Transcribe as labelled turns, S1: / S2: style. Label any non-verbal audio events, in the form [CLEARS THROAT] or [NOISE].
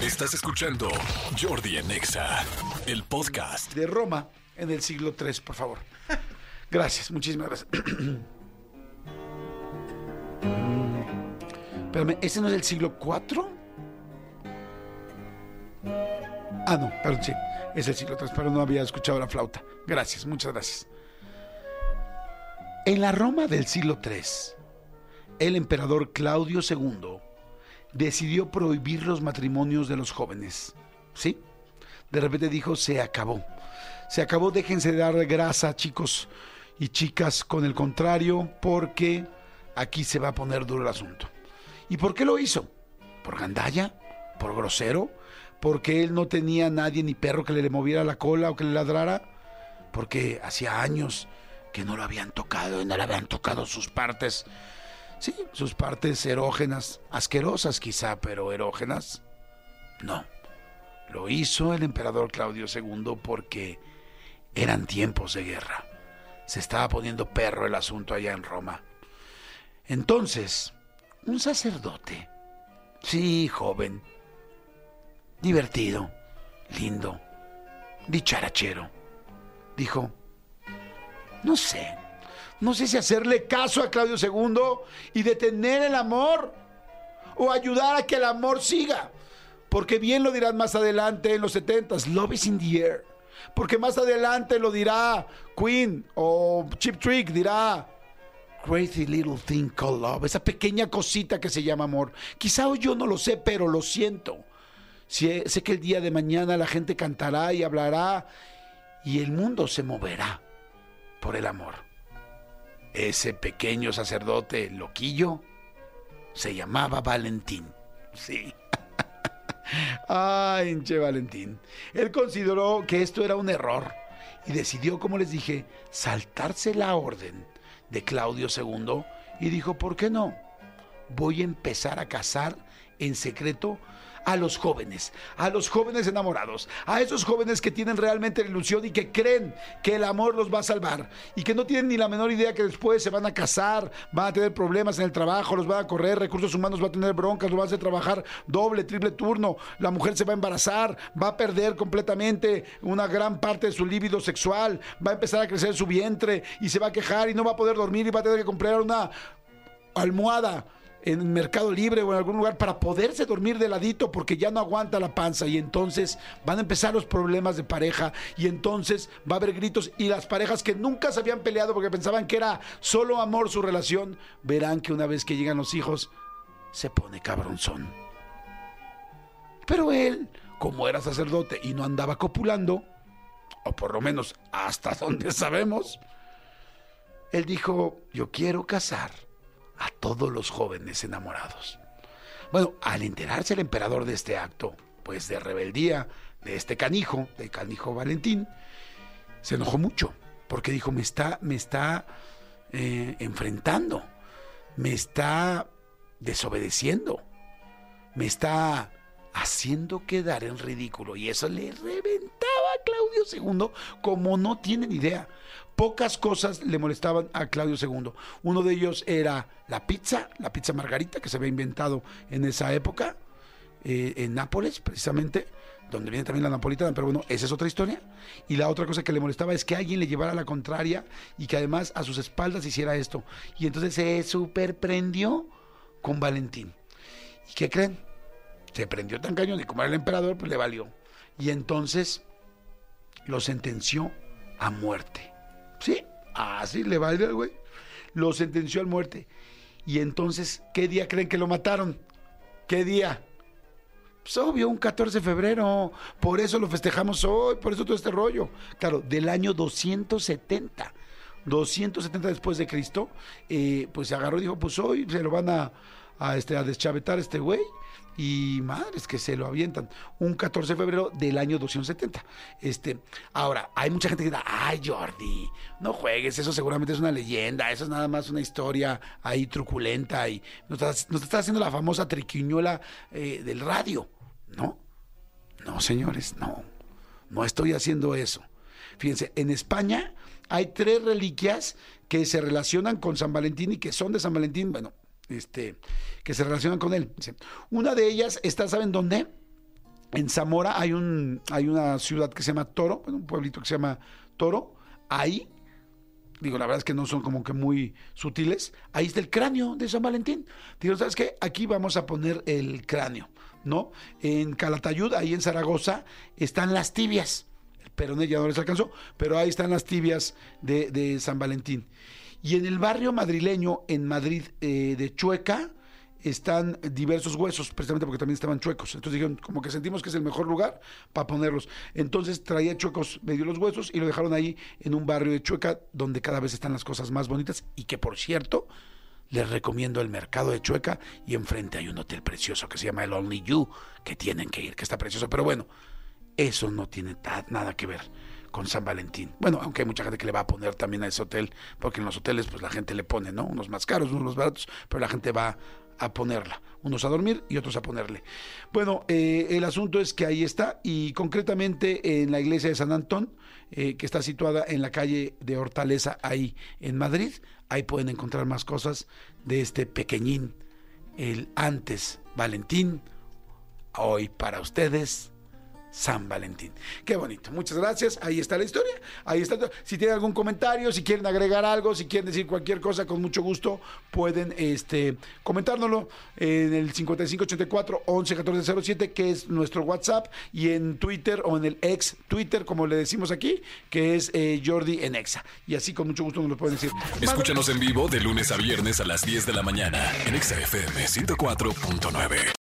S1: Estás escuchando Jordi en Exa, el podcast.
S2: de Roma en el siglo III, por favor. Gracias, muchísimas gracias. [CLEARS THROAT] Espérame, ¿ese no es el siglo IV? Ah, no, perdón, sí, es el siglo III, pero no había escuchado la flauta. Gracias, muchas gracias. En la Roma del siglo III, el emperador Claudio II decidió prohibir los matrimonios de los jóvenes. ¿Sí? De repente dijo, se acabó. Se acabó, déjense de dar grasa, chicos y chicas, con el contrario, porque aquí se va a poner duro el asunto. ¿Y por qué lo hizo? ¿Por gandalla? ¿Por grosero? ¿Porque él no tenía nadie ni perro que le moviera la cola o que le ladrara? Porque hacía años que no lo habían tocado y no le habían tocado sus partes. Sí, sus partes erógenas, asquerosas quizá, pero erógenas. No. Lo hizo el emperador Claudio II porque eran tiempos de guerra. Se estaba poniendo perro el asunto allá en Roma. Entonces, un sacerdote, sí, joven, divertido, lindo, dicharachero, dijo, no sé, no sé si hacerle caso a Claudio II y detener el amor o ayudar a que el amor siga. Porque bien lo dirán más adelante en los 70s, Love is in the air. Porque más adelante lo dirá Queen o Chip Trick dirá Crazy Little Thing Called Love, esa pequeña cosita que se llama amor. Quizá yo no lo sé, pero lo siento. Sé que el día de mañana la gente cantará y hablará y el mundo se moverá por el amor. Ese pequeño sacerdote loquillo se llamaba Valentín. Sí. [LAUGHS] Ay, hinche Valentín. Él consideró que esto era un error y decidió, como les dije, saltarse la orden de Claudio II y dijo, ¿por qué no? Voy a empezar a casar en secreto a los jóvenes, a los jóvenes enamorados, a esos jóvenes que tienen realmente la ilusión y que creen que el amor los va a salvar y que no tienen ni la menor idea que después se van a casar, van a tener problemas en el trabajo, los van a correr, recursos humanos va a tener broncas, los van a hacer trabajar doble, triple turno, la mujer se va a embarazar, va a perder completamente una gran parte de su líbido sexual, va a empezar a crecer su vientre y se va a quejar y no va a poder dormir y va a tener que comprar una almohada en Mercado Libre o en algún lugar para poderse dormir de ladito porque ya no aguanta la panza y entonces van a empezar los problemas de pareja y entonces va a haber gritos y las parejas que nunca se habían peleado porque pensaban que era solo amor su relación, verán que una vez que llegan los hijos se pone cabronzón. Pero él, como era sacerdote y no andaba copulando, o por lo menos hasta [LAUGHS] donde sabemos, él dijo, yo quiero casar a todos los jóvenes enamorados. Bueno, al enterarse el emperador de este acto, pues de rebeldía de este canijo, de canijo Valentín, se enojó mucho, porque dijo, me está, me está eh, enfrentando, me está desobedeciendo, me está haciendo quedar en ridículo. Y eso le Claudio II como no tienen idea. Pocas cosas le molestaban a Claudio II. Uno de ellos era la pizza, la pizza margarita que se había inventado en esa época, eh, en Nápoles precisamente, donde viene también la napolitana, pero bueno, esa es otra historia. Y la otra cosa que le molestaba es que alguien le llevara la contraria y que además a sus espaldas hiciera esto. Y entonces se superprendió con Valentín. ¿Y qué creen? Se prendió tan cañón y como era el emperador, pues le valió. Y entonces lo sentenció a muerte. ¿Sí? Así le valió al güey. Lo sentenció a muerte. Y entonces, ¿qué día creen que lo mataron? ¿Qué día? Pues obvio, un 14 de febrero. Por eso lo festejamos hoy, por eso todo este rollo. Claro, del año 270. 270 después de Cristo, eh, pues se agarró y dijo, pues hoy se lo van a, a, este, a deschavetar este güey. Y madres que se lo avientan. Un 14 de febrero del año 270. Este, ahora, hay mucha gente que dice, ay Jordi, no juegues, eso seguramente es una leyenda, eso es nada más una historia ahí truculenta y nos estás haciendo la famosa triquiñuela eh, del radio. No, no señores, no, no estoy haciendo eso. Fíjense, en España hay tres reliquias que se relacionan con San Valentín y que son de San Valentín, bueno, este, que se relacionan con él. Una de ellas está, ¿saben dónde? en Zamora hay, un, hay una ciudad que se llama Toro, un pueblito que se llama Toro. Ahí, digo, la verdad es que no son como que muy sutiles. Ahí está el cráneo de San Valentín. Digo, ¿sabes qué? Aquí vamos a poner el cráneo, ¿no? En Calatayud, ahí en Zaragoza, están las tibias. El peroné ya no les alcanzó, pero ahí están las tibias de San Valentín. Y en el barrio madrileño, en Madrid eh, de Chueca, están diversos huesos, precisamente porque también estaban chuecos. Entonces dijeron, como que sentimos que es el mejor lugar para ponerlos. Entonces traía chuecos medio los huesos y lo dejaron ahí en un barrio de Chueca, donde cada vez están las cosas más bonitas. Y que por cierto, les recomiendo el mercado de Chueca y enfrente hay un hotel precioso que se llama el Only You, que tienen que ir, que está precioso. Pero bueno, eso no tiene nada que ver con San Valentín. Bueno, aunque hay mucha gente que le va a poner también a ese hotel, porque en los hoteles pues la gente le pone, ¿no? Unos más caros, unos más baratos, pero la gente va a ponerla. Unos a dormir y otros a ponerle. Bueno, eh, el asunto es que ahí está y concretamente en la iglesia de San Antón, eh, que está situada en la calle de Hortaleza, ahí en Madrid, ahí pueden encontrar más cosas de este pequeñín, el antes Valentín, hoy para ustedes. San Valentín. Qué bonito. Muchas gracias. Ahí está la historia. Ahí está. Si tienen algún comentario, si quieren agregar algo, si quieren decir cualquier cosa, con mucho gusto pueden este, comentárnoslo en el 5584 111407, que es nuestro WhatsApp, y en Twitter o en el ex Twitter, como le decimos aquí, que es eh, Jordi en Exa. Y así con mucho gusto nos lo pueden decir.
S1: Escúchanos en vivo de lunes a viernes a las 10 de la mañana en Exa FM 104.9.